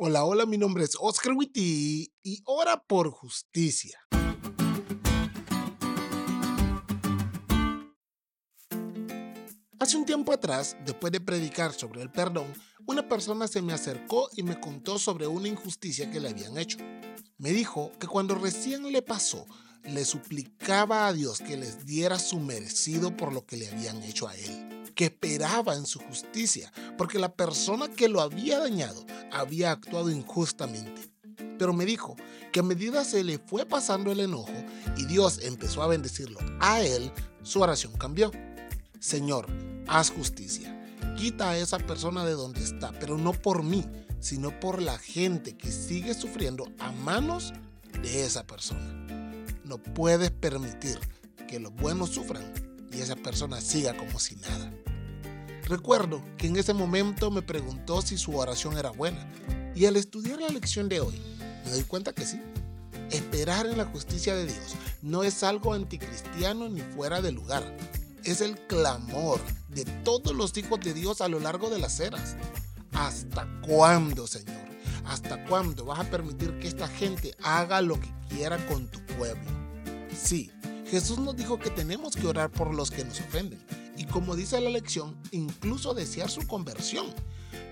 Hola, hola, mi nombre es Oscar Witty y ora por justicia. Hace un tiempo atrás, después de predicar sobre el perdón, una persona se me acercó y me contó sobre una injusticia que le habían hecho. Me dijo que cuando recién le pasó, le suplicaba a Dios que les diera su merecido por lo que le habían hecho a él que esperaba en su justicia, porque la persona que lo había dañado había actuado injustamente. Pero me dijo que a medida se le fue pasando el enojo y Dios empezó a bendecirlo a él, su oración cambió. Señor, haz justicia. Quita a esa persona de donde está, pero no por mí, sino por la gente que sigue sufriendo a manos de esa persona. No puedes permitir que los buenos sufran y esa persona siga como si nada. Recuerdo que en ese momento me preguntó si su oración era buena y al estudiar la lección de hoy me doy cuenta que sí. Esperar en la justicia de Dios no es algo anticristiano ni fuera de lugar. Es el clamor de todos los hijos de Dios a lo largo de las eras. ¿Hasta cuándo, Señor? ¿Hasta cuándo vas a permitir que esta gente haga lo que quiera con tu pueblo? Sí, Jesús nos dijo que tenemos que orar por los que nos ofenden y como dice la lección, incluso desear su conversión.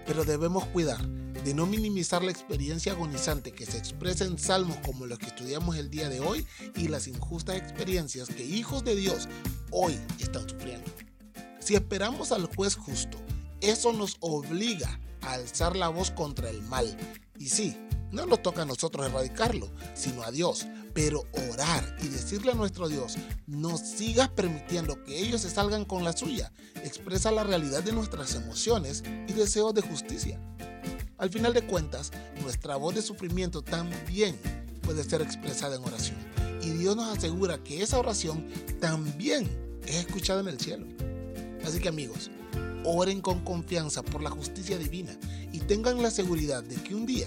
Pero debemos cuidar de no minimizar la experiencia agonizante que se expresa en salmos como los que estudiamos el día de hoy y las injustas experiencias que hijos de Dios hoy están sufriendo. Si esperamos al juez justo, eso nos obliga a alzar la voz contra el mal. Y sí, no nos toca a nosotros erradicarlo, sino a Dios. Pero orar y decirle a nuestro Dios, no sigas permitiendo que ellos se salgan con la suya, expresa la realidad de nuestras emociones y deseos de justicia. Al final de cuentas, nuestra voz de sufrimiento también puede ser expresada en oración. Y Dios nos asegura que esa oración también es escuchada en el cielo. Así que amigos, oren con confianza por la justicia divina y tengan la seguridad de que un día